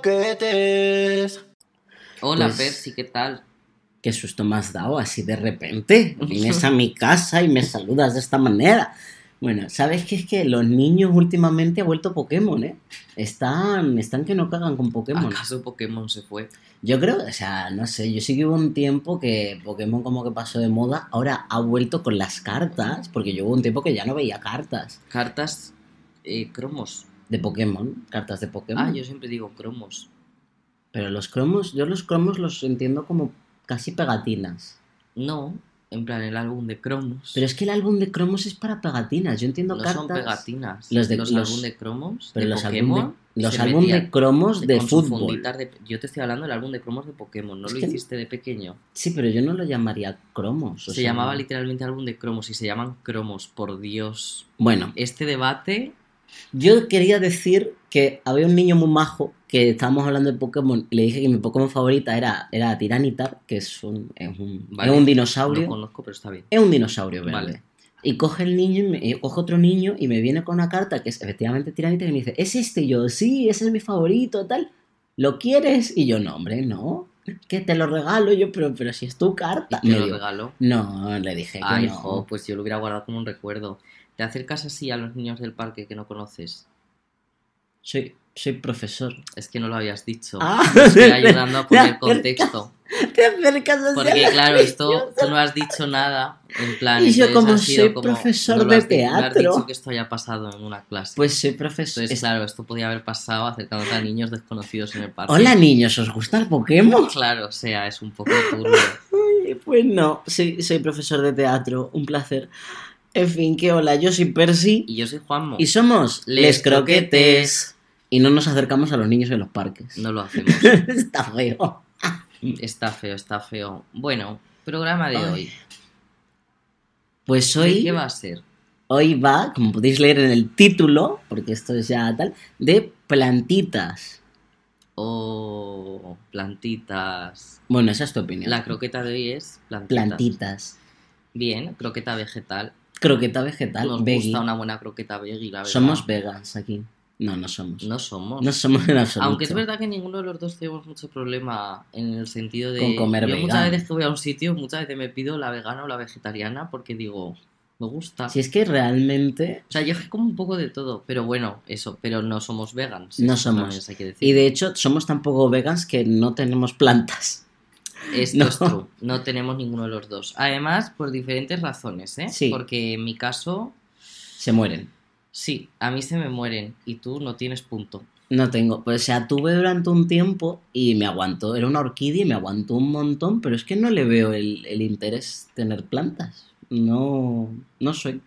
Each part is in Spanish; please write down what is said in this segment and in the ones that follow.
croquetes. Hola, Pues- Percy, ¿qué tal? Qué susto me has dado así de repente. Vienes a mi casa y me saludas de esta manera. Bueno, ¿sabes qué? Es que los niños últimamente ha vuelto Pokémon, ¿eh? Están, están que no cagan con Pokémon. ¿Acaso Pokémon se fue? Yo creo, o sea, no sé, yo sí que hubo un tiempo que Pokémon como que pasó de moda, ahora ha vuelto con las cartas, porque yo hubo un tiempo que ya no veía cartas Cartas eh, cromos. De Pokémon, cartas de Pokémon. Ah, yo siempre digo cromos. Pero los cromos, yo los cromos los entiendo como casi pegatinas. No, en plan el álbum de cromos. Pero es que el álbum de cromos es para pegatinas. Yo entiendo no cartas. son pegatinas. Los de- los, los- álbum de cromos Pero de los Pokémon. los álbum de cromos de fútbol. de- Yo te estoy hablando del álbum de cromos de Pokémon. ¿No Es lo que- hiciste de pequeño? Sí, pero yo no lo llamaría cromos. o se sea, llamaba literalmente álbum de cromos y se llaman cromos, por Dios. Bueno, Este debate yo quería decir que había un niño muy majo que estábamos hablando de Pokémon y le dije que mi Pokémon favorita era, era Tiranitar, que es un, es un, Vale. es un no dinosaurio. conozco, pero está bien. Es un dinosaurio verde. Vale. Y coge el niño, y me- y coge otro niño y me viene con una carta que es efectivamente Tiranitar y me dice, ¿es este? Y yo, sí, ese es mi favorito, tal. ¿Lo quieres? Y yo, no, hombre, no. Que te lo regalo yo, pero, pero si es tu carta. Y te Me lo regaló. No, le dije que Ay, no. jo, pues yo lo hubiera guardado como un recuerdo. ¿Te acercas así a los niños del parque que no conoces? Soy, soy profesor. Es que no lo habías dicho. Ah, Me estoy ayudando a poner contexto. Te acercas hacia Porque la- claro, esto tú no has dicho nada. En plan, Y yo como soy como- profesor no de has di- No has teatro. dicho que esto haya pasado en una clase. Pues soy profesor. entonces, Es- claro, esto podía haber pasado acercándote a niños desconocidos en el parque. Hola niños, ¿os gusta el Pokémon? Claro, o sea, es un poco turbio. Pues no, soy, soy profesor de teatro, un placer. En fin, que hola, yo soy Percy Y yo soy Juanmo. y somos Les Les Croquetes. Y no nos acercamos a los niños en los parques. No lo hacemos. Está feo. Está feo, está feo. Bueno, programa de Ay. hoy. Pues ¿De hoy, ¿Qué va a ser? hoy va, como podéis leer en el título, porque esto es ya tal, de plantitas. Oh, plantitas. Bueno, esa es tu opinión. La croqueta de hoy es plantitas. Plantitas. Bien, croqueta vegetal. Croqueta vegetal, Nos veggie. gusta una buena croqueta veggie, la verdad. Somos vegans aquí. No, no somos. No somos. No somos en absoluto. Aunque es verdad que ninguno de los dos tenemos mucho problema en el sentido de... Con comer Yo muchas vegano. veces que voy a un sitio, muchas veces me pido la vegana o la vegetariana porque digo, me gusta. Si es que realmente... O sea, yo como un poco de todo, pero bueno, eso, pero no somos vegans. No somos. hay que decir. Y de hecho, somos tan poco vegans que no tenemos plantas. Esto No. es true. No tenemos ninguno de los dos. Además, por diferentes razones, ¿eh? Sí. Porque en mi caso, Se mueren. sí, a mí se me mueren y tú no tienes punto. No tengo. Pues o sea, tuve durante un tiempo y me aguantó. Era una orquídea y me aguantó un montón, pero es que no le veo el, el interés tener plantas. No, no soy.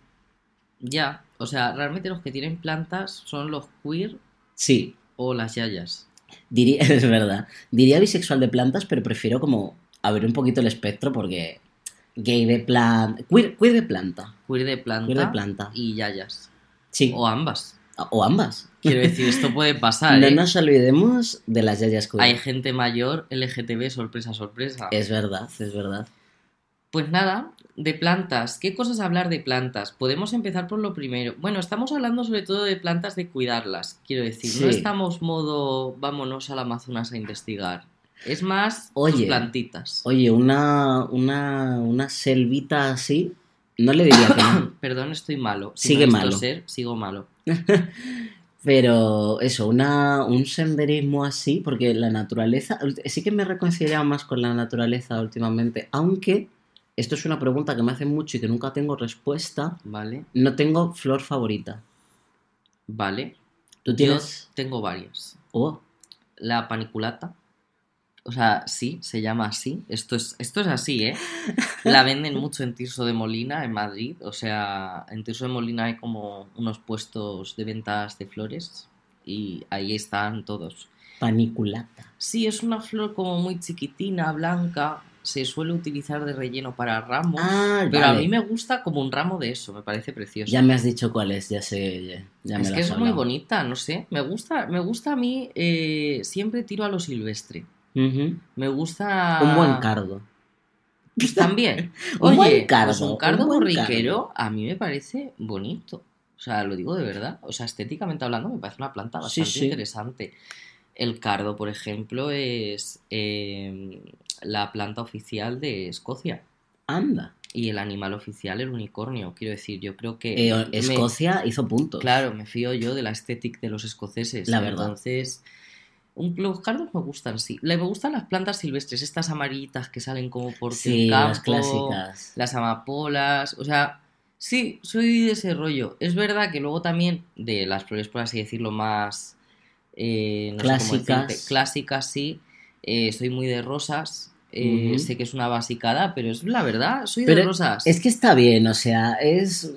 Ya, o sea, realmente los que tienen plantas son los queer Sí, o las yayas. Diría, es verdad. Diría bisexual de plantas, pero prefiero como abrir un poquito el espectro porque gay de planta, queer, queer de planta, Queer de planta, queer de planta. y yayas. Sí, O ambas. o ambas. Quiero decir, esto puede pasar, No ¿eh? nos olvidemos de las yayas queer. Hay gente mayor, LGTB, sorpresa, sorpresa. Es verdad, es verdad. Pues nada, de plantas. ¿Qué cosas hablar de plantas? Podemos empezar por lo primero. Bueno, estamos hablando sobre todo de plantas de cuidarlas, quiero decir. No estamos modo vámonos al Amazonas a investigar. Es más, tus Oye. plantitas. Oye, una, una, una selvita así, no le diría que no. Perdón, estoy malo. Si Sigue malo. ser, sigo malo. Pero eso, una, un senderismo así, porque la naturaleza, sí que me he reconciliado más con la naturaleza últimamente, aunque esto es una pregunta que me hacen mucho y que nunca tengo respuesta, ¿Vale? no tengo flor favorita. Vale. ¿Tú tienes? Yo tengo varias. Oh, La paniculata. O sea, sí, se llama así. Esto es, esto es así, ¿eh? La venden mucho en Tirso de Molina, en Madrid. O sea, en Tirso de Molina hay como unos puestos de ventas de flores y ahí están todos. paniculata. Sí, es una flor como muy chiquitina, blanca. Se suele utilizar de relleno para ramos. Ah, pero a mí me gusta como un ramo de eso, me parece precioso. Ya me has dicho cuál es, ya sé, ya, ya me es que es muy bonita, no sé. Me gusta, me gusta a mí, eh, siempre tiro a lo silvestre. Me gusta. Un buen cardo. Pues también. Un Oye, buen cardo, pues un un cardo borriquero a mí me parece bonito. O sea, lo digo de verdad. O sea, estéticamente hablando me parece una planta Sí, bastante sí. interesante. El cardo, por ejemplo, es eh, la planta oficial de Escocia. Anda. Y el animal oficial, el unicornio. Quiero decir, yo creo que. Eh, me- Escocia hizo puntos. Claro, me fío yo de la estética de los escoceses. La verdad. Entonces, un, los cardos me gustan, sí. Le- Me gustan las plantas silvestres, estas amarillitas que salen como por Sí, el campo. las clásicas. Las amapolas, o sea, sí, soy de ese rollo. Es verdad que luego también de las flores, por así decirlo, más eh, no Clásicas. clásicas, sí. Eh, soy muy de rosas. eh. Sé que es una basicada, pero es la verdad, soy Pero de rosas. Es que está bien, o sea, es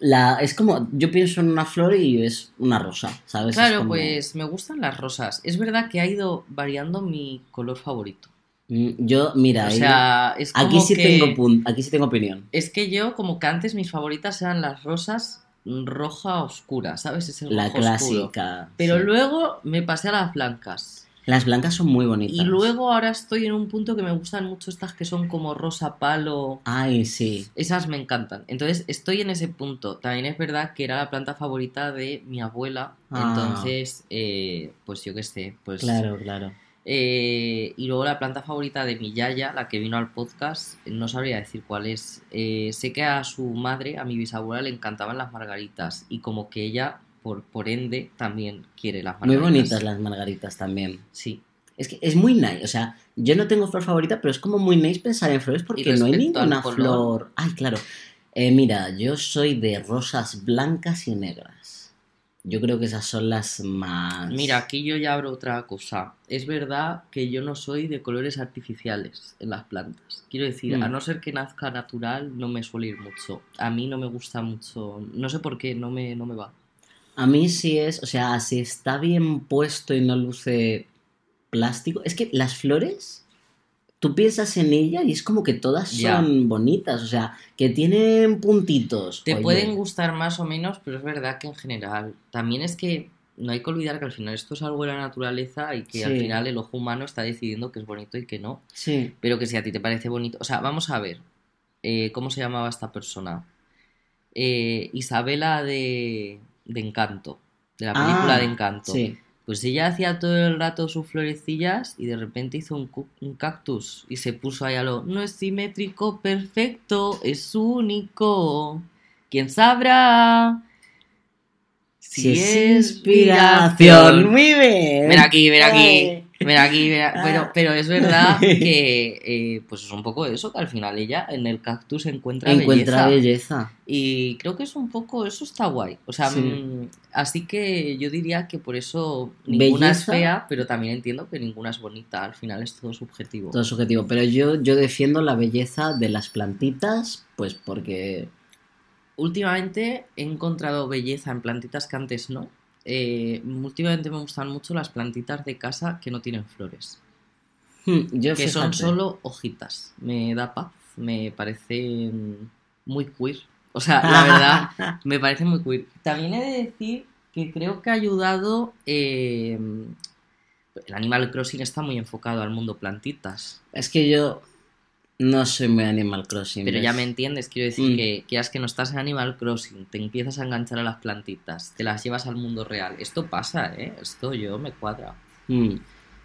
la es como yo pienso en una flor y es una rosa, ¿sabes? Es Claro, como- pues me gustan las rosas. Es verdad que ha ido variando mi color favorito. Mm, yo mira, O sea, es como aquí sí que... tengo aquí sí tengo opinión. Es que yo, como que antes mis favoritas eran las rosas roja oscura, ¿sabes? Ese La rojo oscuro. clásica. Pero sí. luego me pasé a las blancas. las blancas son muy bonitas. Y luego ahora estoy en un punto que me gustan mucho estas que son como rosa palo. Ay, sí. Esas me encantan. Entonces estoy en ese punto. También es verdad que era la planta favorita de mi abuela. Ah. Entonces, eh, pues yo qué sé, pues... Claro, claro. Eh, y luego la planta favorita de mi yaya, la que vino al podcast, no sabría decir cuál es. Eh, sé que a su madre, a mi bisabuela, le encantaban las margaritas. Y como que ella, por, por ende, también quiere las Muy margaritas. bonitas las margaritas también. Sí. Es que es muy nice, o sea, yo no tengo flor favorita, pero es como muy nice pensar en flores porque no hay ninguna flor. Ay, claro. Eh, mira, yo soy de rosas blancas y negras. Yo creo que esas son las más. Mira, aquí yo ya abro otra cosa. Es verdad que yo no soy de colores artificiales en las plantas. Quiero decir, Mm. a no ser que nazca natural, no me suele ir mucho. A mí no me gusta mucho. No sé por qué, no me, no me va. A mí sí es, o sea, si está bien puesto y no luce plástico. Es que las flores, tú piensas en ella y es como que todas Ya. son bonitas, o sea, que tienen puntitos. Te Oye, pueden gustar más o menos, pero es verdad que en general. También es que no hay que olvidar que al final esto es algo de la naturaleza y que al final el ojo humano está decidiendo que es bonito y que no. Sí. Pero que si a ti te parece bonito. O sea, vamos a ver. eh, ¿Cómo se llamaba esta persona? Eh, Isabela de, de Encanto. De la película Ah, de Encanto. Sí. Pues ella hacía todo el rato sus florecillas y de repente hizo un, cactus y se puso ahí a lo no es simétrico, perfecto, es único. ¿Quién sabrá? Si es inspiración. Muy bien. Ven aquí, ven aquí. Ay. Ven aquí. Pero, Ah. pero es verdad que eh, pues es un poco eso, que al final ella en el cactus encuentra, Encuentra belleza. belleza. Y creo que es un poco, eso está guay. O sea, Sí. mm, así que yo diría que por eso ninguna Belleza. es fea, pero también entiendo que ninguna es bonita. Al final es todo subjetivo. Todo subjetivo. Pero yo, yo defiendo la belleza de las plantitas, pues porque. Últimamente he encontrado belleza en plantitas que antes no. Eh, últimamente me gustan mucho las plantitas de casa que no tienen flores. hmm, yo que son solo hojitas. Me da paz. Me parece muy queer. O sea, la verdad, me parece muy queer. También he de decir que creo que ha ayudado. eh, el Animal Crossing está muy enfocado al mundo plantitas. Es que yo no soy muy Animal Crossing. Pero ¿ves? ya me entiendes, quiero decir Mm. que quieras que no estás en Animal Crossing, te empiezas a enganchar a las plantitas, te las llevas al mundo real. Esto pasa, ¿eh? Esto yo me cuadra. Mm.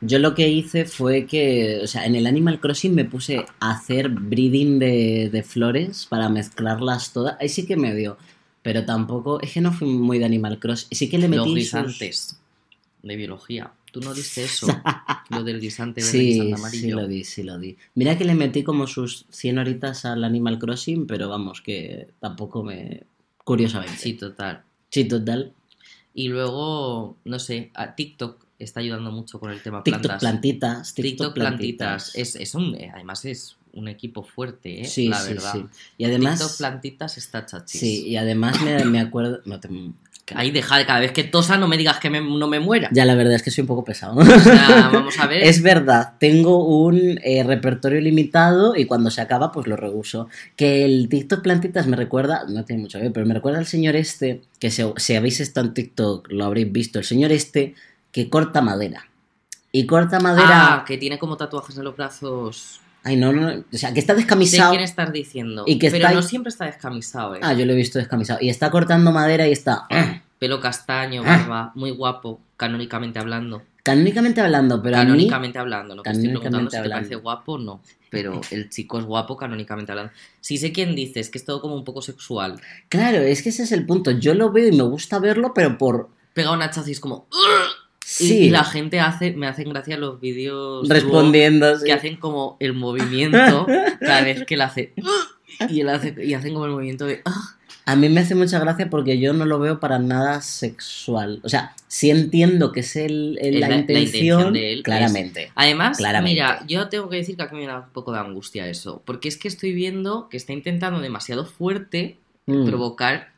Yo lo que hice fue que, o sea, en el Animal Crossing me puse a hacer breeding de, de flores para mezclarlas todas. Ahí sí que me dio. Pero tampoco, es que no fui muy de Animal Crossing. Sí que le Los metí sus- guisantes de biología. Tú no diste eso, lo del guisante verde Sí, guisante sí amarillo. lo di, sí lo di. Mira que le metí como sus 100 horitas al Animal Crossing, pero vamos, que tampoco me... Curiosamente. Sí, total. Sí, total. Y luego, no sé, a TikTok está ayudando mucho con el tema TikTok plantas. plantitas. TikTok, TikTok plantitas. plantitas. Es, es un, además es un equipo fuerte, ¿eh? Sí, la sí, verdad. sí. Y además... TikTok plantitas está chachis. Sí, y además me, me acuerdo... Ahí deja de cada vez que tosa no me digas que me- no me muera. Ya, la verdad es que soy un poco pesado. O sea, vamos a ver. Es verdad, tengo un eh, repertorio limitado y cuando se acaba pues lo reuso. Que el TikTok plantitas me recuerda, no tiene mucho que ver, pero me recuerda al señor este, que si, si habéis estado en TikTok lo habréis visto, el señor este que corta madera. Y corta madera... Ah, que tiene como tatuajes en los brazos. Ay, no, no, o sea, que está descamisado. quién estás diciendo. Y que pero está no siempre está descamisado, ¿eh? Ah, yo lo he visto descamisado. Y está cortando madera y está... Pelo castaño, Ah. barba, muy guapo, canónicamente hablando. Canónicamente hablando, pero a mí... Canónicamente hablando, no te estoy preguntando Canónicamente si te parece hablando. guapo no. Pero el chico es guapo canónicamente hablando. Sí sé quién dices, que es todo como un poco sexual. Claro, es que ese es el punto. Yo lo veo y me gusta verlo, pero por... Pega un hachazo y es como... Y- Sí, Y, la gente hace, me hacen gracia los vídeos respondiendo. sí. que hacen como el movimiento cada vez que él hace y él hace y hacen como el movimiento de. A mí me hace mucha gracia porque yo no lo veo para nada sexual. O sea, sí entiendo que es el, el- Es la, intención, de él, claramente. Además, Claramente. mira, yo tengo que decir que a mí me da un poco de angustia eso, porque es que estoy viendo que está intentando demasiado fuerte Mm, provocar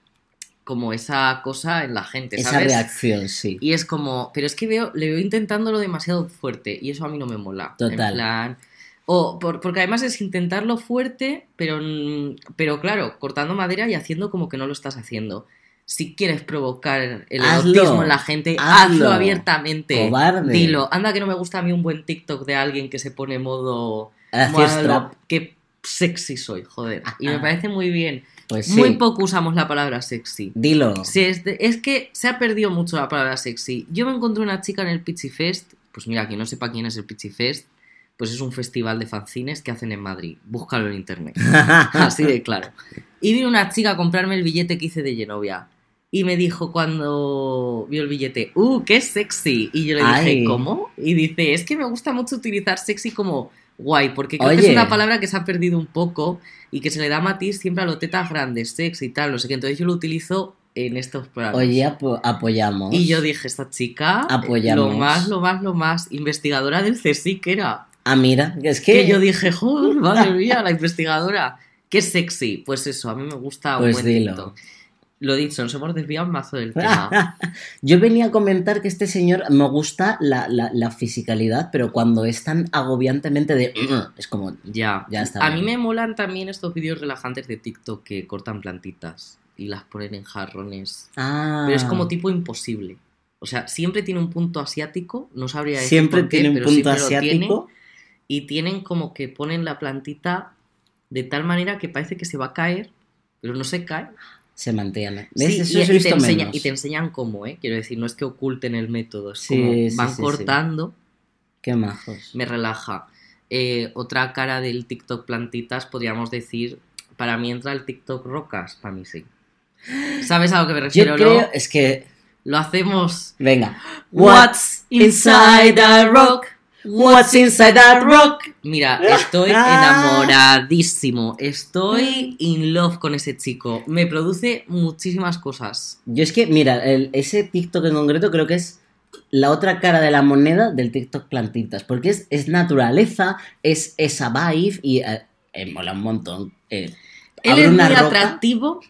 como esa cosa en la gente, Esa reacción, sí. Y es como, pero es que veo, le veo intentándolo demasiado fuerte y eso a mí no me mola. Total. En plan, o por- porque además es intentarlo fuerte, pero, mm, pero claro, cortando madera y haciendo como que no lo estás haciendo. Si quieres provocar el Hazlo. erotismo en la gente, Hazlo. hazlo abiertamente. Cobarde. Dilo. Anda que no me gusta a mí un buen TikTok de alguien que se pone modo... Modo strap. Sexy soy, joder. Y me Ah. parece muy bien. Pues sí. Muy poco usamos la palabra sexy. Dilo. Sí, es, de- es que se ha perdido mucho la palabra sexy. Yo me encontré una chica en el Pitchy Fest. Pues mira, quien no sepa quién es el Pitchy Fest, pues es un festival de fanzines que hacen en Madrid. Búscalo en internet. Así de claro. Y vino una chica a comprarme el billete que hice de Genovia. Y me dijo cuando vio el billete, ¡uh, qué sexy! Y yo le dije, Ay. ¿cómo? Y dice, es que me gusta mucho utilizar sexy como guay, porque creo que es una palabra que se ha perdido un poco y que se le da matiz siempre a los tetas grandes, sexy y tal, no sé qué. Entonces yo lo utilizo en estos programas. Oye, apo- apoyamos. y yo dije, esta chica, eh, Apoyamos. lo más, lo más, lo más, investigadora del CSIC era. Ah, mira, es que... Que yo dije, joder, madre mía, la investigadora. Qué sexy. Pues eso, a mí me gusta un Pues buen dilo. Lo dicho, nos hemos desviado un mazo del tema. Yo venía a comentar que este señor me gusta la, la, la fisicalidad, pero cuando es tan agobiantemente de... Es como... ya. Ya está A mí me molan también estos vídeos relajantes de TikTok que cortan plantitas y las ponen en jarrones. Ah, Pero es como tipo imposible. O sea, siempre tiene un punto asiático, no sabría decir Siempre por qué, tiene un pero punto asiático. y tienen como que ponen la plantita de tal manera que parece que se va a caer, pero no se cae. Se mantiene. Sí. Eso y, y te enseña- y te enseñan cómo, ¿eh? Quiero decir, no es que oculten el método, es Sí, como sí, van cortando, Qué majos. me relaja. Eh, otra cara del TikTok plantitas, podríamos decir, para mí entra el TikTok rocas, para mí sí. ¿Sabes a lo que me Yo refiero? creo... no? Es que... Lo hacemos. Venga. What's inside that rock? What's inside that rock? Mira, estoy enamoradísimo. Estoy in love con ese chico. Me produce muchísimas cosas. Yo es que, mira, el- ese TikTok en concreto creo que es la otra cara de la moneda del TikTok plantitas, porque es, es naturaleza, es esa vibe y eh, eh, mola un montón. Eh, Él es muy roca, atractivo,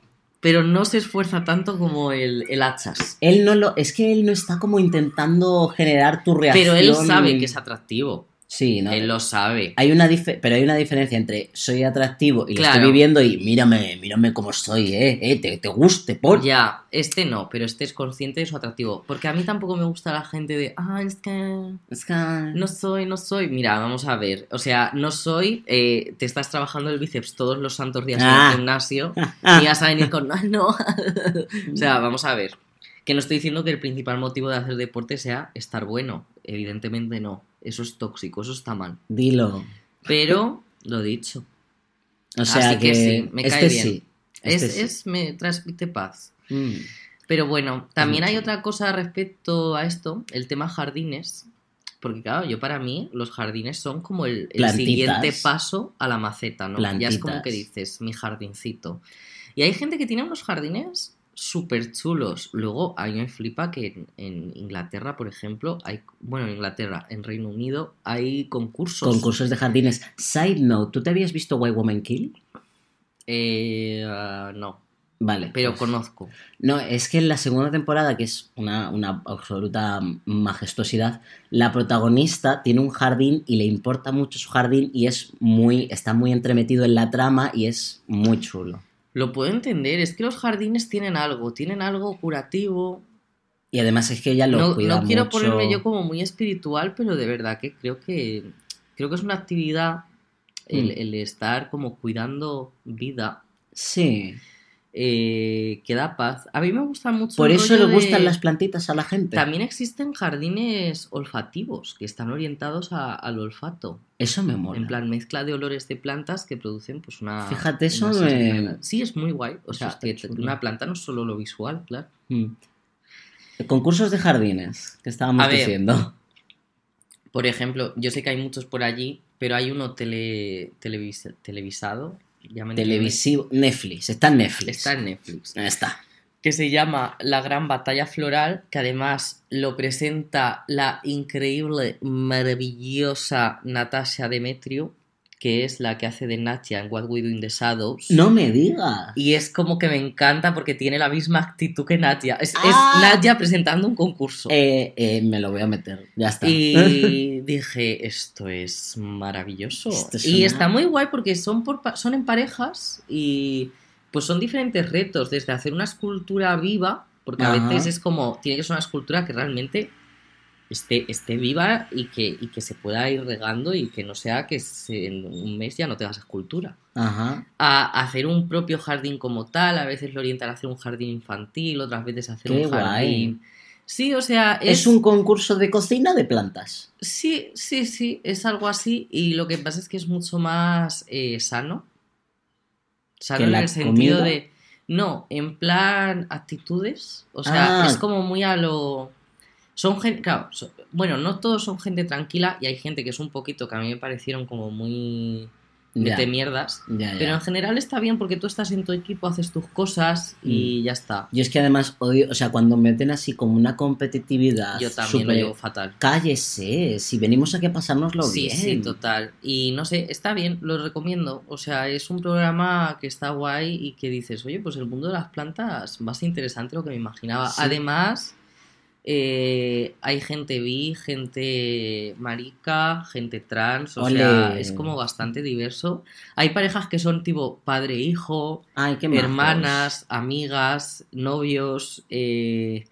pero no se esfuerza tanto como el, el hachas. Él no lo, es que él no está como intentando generar tu reacción. Pero él sabe que es atractivo. Sí, ¿no? Él lo sabe. Hay una pero hay una diferencia entre soy atractivo y lo estoy viviendo y mírame, mírame cómo estoy, eh, eh, te, te guste, por. Ya, este no, pero este es consciente de su atractivo. Porque a mí tampoco me gusta la gente de, ah, es que Es que- no soy, no soy. Mira, vamos a ver. O sea, no soy, eh, te estás trabajando el bíceps todos los santos días en Ah. el gimnasio Ah, y vas a venir con, no, no. o sea, vamos a ver. Que no estoy diciendo que el principal motivo de hacer deporte sea estar bueno. Evidentemente no. Eso es tóxico, eso está mal. Dilo. Pero, lo dicho. O sea Así que que, sí, me este cae bien. sí. Este es, sí. es, me transmite paz. Mm. Pero bueno, también hay otra cosa respecto a esto, el tema jardines. Porque claro, yo para mí los jardines son como el, siguiente paso a la maceta, ¿no? Ya es como que dices, mi jardincito. Y hay gente que tiene unos jardines súper chulos. Luego, a mí me flipa que en, en Inglaterra, por ejemplo, hay, bueno, en Inglaterra, en Reino Unido, hay concursos. Concursos de jardines. Side note, ¿tú te habías visto Why Woman Kill? Eh, ah, no, Vale. pero pues- conozco. No, es que en la segunda temporada, que es una, una absoluta majestuosidad, la protagonista tiene un jardín y le importa mucho su jardín y es muy, está muy entremetido en la trama y es muy chulo. Lo puedo entender, es que los jardines tienen algo, tienen algo curativo. Y además es que ella lo No, cuida no quiero mucho. ponerme yo como muy espiritual, pero de verdad que creo que creo que es una actividad el, Mm. el estar como cuidando vida. Sí. Eh, que da paz. A mí me gusta mucho. Por eso le gustan de- las plantitas a la gente. También existen jardines olfativos que están orientados a- al olfato. Eso me mola. En plan, mezcla de olores de plantas que producen pues una... Fíjate, eso una me-. Sí, es muy guay. O sea, que chulo. una planta no es solo lo visual, claro. Mm. Concursos de jardines, que estábamos ver. diciendo. Por ejemplo, yo sé que hay muchos por allí, pero hay uno tele, televis- televisado. Televisivo. Netflix. Está en Netflix. Está en Netflix. Ahí está. que se llama La Gran Batalla Floral, que además lo presenta la increíble, maravillosa Natasha Demetrio, que es la que hace de Natia en What We Do in the Shadows. No me digas. Y es como que me encanta porque tiene la misma actitud que Natia. Es, es Ah. Natia presentando un concurso. Eh, eh, me lo voy a meter. Ya está. Y dije, esto es maravilloso. Esto es Y una- está muy guay porque son, por, son en parejas y pues son diferentes retos, desde hacer una escultura viva, porque a veces es como, tiene que ser una escultura que realmente esté, esté viva y que, y que se pueda ir regando y que no sea que se- en un mes ya no tengas escultura. Ajá. A hacer un propio jardín como tal, a veces lo orientan a hacer un jardín infantil, otras veces a hacer Qué un jardín. Sí, o sea, Es... un concurso de cocina de plantas. Sí, sí, sí, es algo así. Y lo que pasa es que es mucho más eh, sano. Sano ¿Que en el sentido comida? de. No, en plan actitudes. O sea, Ah. es como muy a lo. Son gente. Claro, bueno, no todos son gente tranquila y hay gente que es un poquito que a mí me parecieron como muy. Ya, de mierdas. ya, ya. Pero en general está bien porque tú estás en tu equipo, haces tus cosas y ya está. Yo es que además odio, o sea, cuando meten así como una competitividad. Yo también lo llevo fatal. Cállese, si venimos aquí a pasárnoslo Sí, bien. sí, total. Y no sé, está bien, lo recomiendo. O sea, es un programa que está guay y que dices, oye, pues el mundo de las plantas más interesante de lo que me imaginaba. Sí. Además, eh, hay gente bi, gente marica, gente trans, o sea, es como bastante diverso. Hay parejas que son tipo padre-hijo, majos. hermanas, amigas, novios, eh,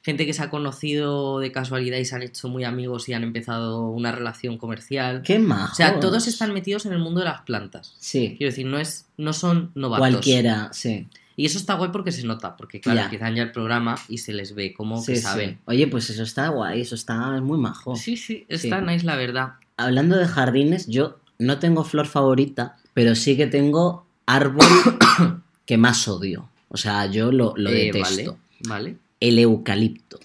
gente que se ha conocido de casualidad y se han hecho muy amigos y han empezado una relación comercial. Qué majos. O sea, todos están metidos en el mundo de las plantas. Sí, Quiero decir, no, es, no son novatos. cualquiera, sí. Y eso está guay porque se nota, porque claro, Ya. empiezan ya el programa y se les ve como sí, que sí. saben. Oye, pues eso está guay, eso está muy majo. Sí, sí, está nice la verdad. Hablando de jardines, yo no tengo flor favorita, pero sí que tengo árbol que más odio. O sea, yo lo, lo Eh, detesto. Vale, vale. El eucalipto.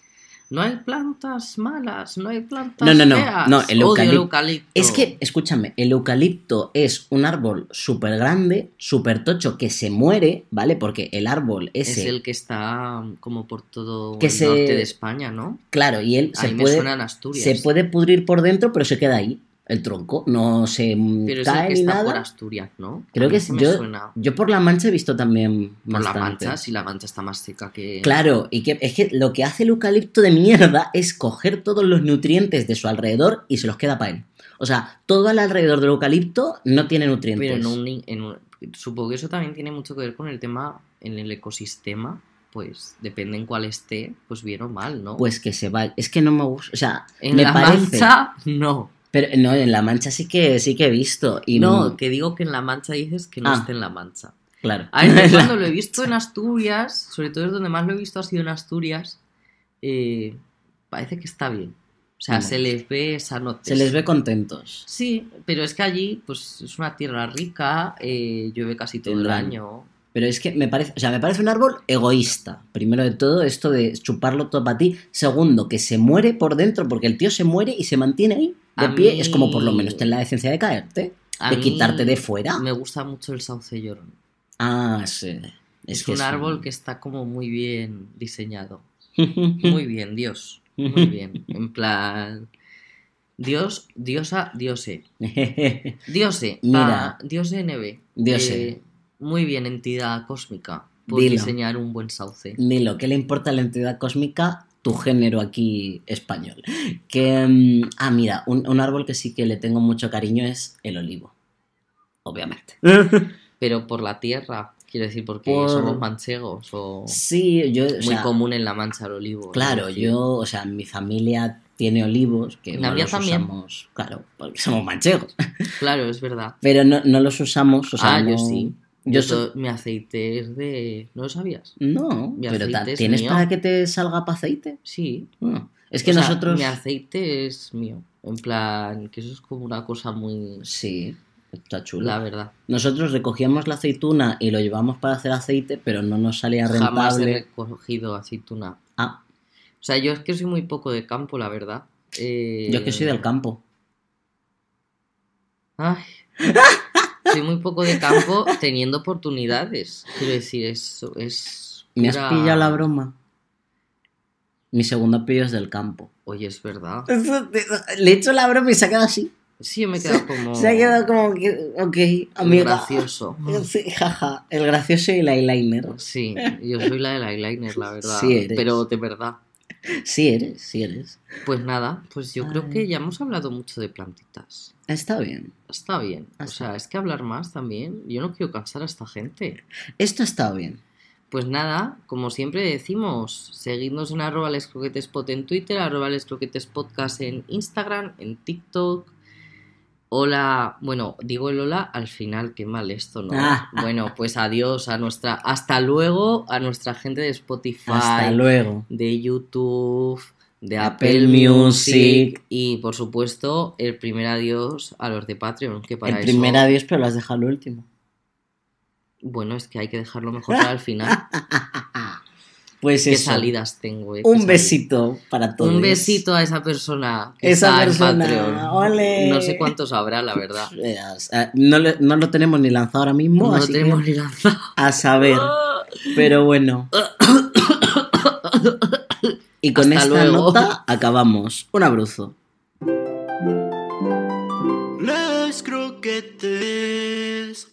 No hay plantas malas, no hay plantas No, no, no, feas. no, el eucalipto. Es que, escúchame, el eucalipto es un árbol súper grande, súper tocho, que se muere, ¿vale? Porque el árbol Es ese, el que está como por todo Que el se- norte de España, ¿no? claro, y él se me puede, suena en Asturias. se puede pudrir por dentro, pero se queda ahí, el tronco, no se Pero es el que ni está nada. por Asturias, ¿no? Creo que me yo- suena. Yo por la mancha he visto también Por la bastante. mancha, si la mancha está más seca que... Claro, y que es que lo que hace el eucalipto de mierda es coger todos los nutrientes de su alrededor y se los queda para él. O sea, todo al alrededor del eucalipto no tiene nutrientes. Pero en un, en un- Supongo que eso también tiene mucho que ver con el tema en el ecosistema. Pues depende en cuál esté, pues bien o mal, ¿no? Pues que se va. Es que no me gusta. O sea, en me la parece. mancha, no. Pero no, en la mancha sí que sí que he visto. Y No, que digo que en la mancha dices que no Ah. esté en la mancha. Claro. A ver, cuando lo he visto en Asturias, sobre todo es donde más lo he visto ha sido en Asturias, eh, parece que está bien. O sea, se les ve sanotes. Se les ve contentos. Sí, pero es que allí pues es una tierra rica, eh, llueve casi todo el año. Pero es que me parece, o sea, me parece un árbol egoísta. Primero de todo, esto de chuparlo todo para ti. Segundo, que se muere por dentro, porque el tío se muere y se mantiene ahí de A pie. mí- Es como por lo menos ten la decencia de caerte, A de quitarte de fuera. Me gusta mucho el sauce llorón. Ah, sí. Es, que un árbol que está como muy bien diseñado. Muy bien, Dios. Muy bien. En plan. Dios, diosa, diose. Diose. Mira. pa- diose NB. Diose. Eh, muy bien, entidad cósmica. Por Dilo. diseñar un buen sauce. Dilo, ¿qué le importa a la entidad cósmica? Tu género aquí español. Que, mm, ah, mira, un, un árbol que sí que le tengo mucho cariño es el olivo. Obviamente. Pero por la tierra. Quiero decir, porque Por- somos manchegos. O Sí, yo. o muy sea, común en la mancha el olivo. Claro, yo, o sea, mi familia tiene olivos que La no los también. usamos. Claro, porque somos manchegos. Claro, es verdad. Pero no, no los usamos, o sea, ah, yo sí. Yo so- Mi aceite es de... ¿No lo sabías? No, Mi pero ta- aceite es ¿tienes mío. para que te salga para aceite? Sí. No. Es que O sea, nosotros... Mi aceite es mío. En plan, que eso es como una cosa muy... Sí, está chulo. La verdad. Nosotros recogíamos la aceituna y lo llevamos para hacer aceite, pero no nos salía Jamás he rentable. recogido aceituna. Ah, O sea, yo es que soy muy poco de campo, la verdad. Eh, yo es que soy del campo. Ay. Soy muy poco de campo teniendo oportunidades. Quiero decir, eso es. ¿Me has pillado la broma? Mi segundo apellido es del campo. Oye, es verdad. Le he hecho la broma y se ha quedado así. Sí, yo me he quedado como. Se ha quedado como que, ok, amiga. gracioso. Sí, jaja, el gracioso y el eyeliner. Sí, yo soy la del eyeliner, la verdad. Sí eres. Pero de verdad. Sí eres, sí eres. Pues nada, pues yo creo que ya hemos hablado mucho de plantitas. Está bien. Está bien. O sea, es que hablar más también. Yo no quiero cansar a esta gente. Esto está bien. Pues nada, como siempre decimos, seguidnos en arroba lescroquetespot en Twitter, arroba lescroquetespodcast en Instagram, en TikTok. Hola, bueno, digo el hola al final, qué mal esto, ¿no? Ah. Bueno, pues adiós a nuestra, hasta luego a nuestra gente de Spotify, Hasta luego. de YouTube, de Apple Apple, Music. Music y por supuesto el primer adiós a los de Patreon, que para el primer adiós, pero lo has dejado el último. bueno, es que hay que dejarlo mejor para el final. Pues ¿Qué salidas tengo? Eh? Un besito para todos. Un besito a esa persona. Que esa está persona. En Ole. No sé cuántos habrá, la verdad. Eh, no, lo tenemos ni lanzado ahora mismo. No lo tenemos ni lanzado. A saber. Pero bueno. y con esta luego. nota acabamos. Un abrazo. Las croquetas.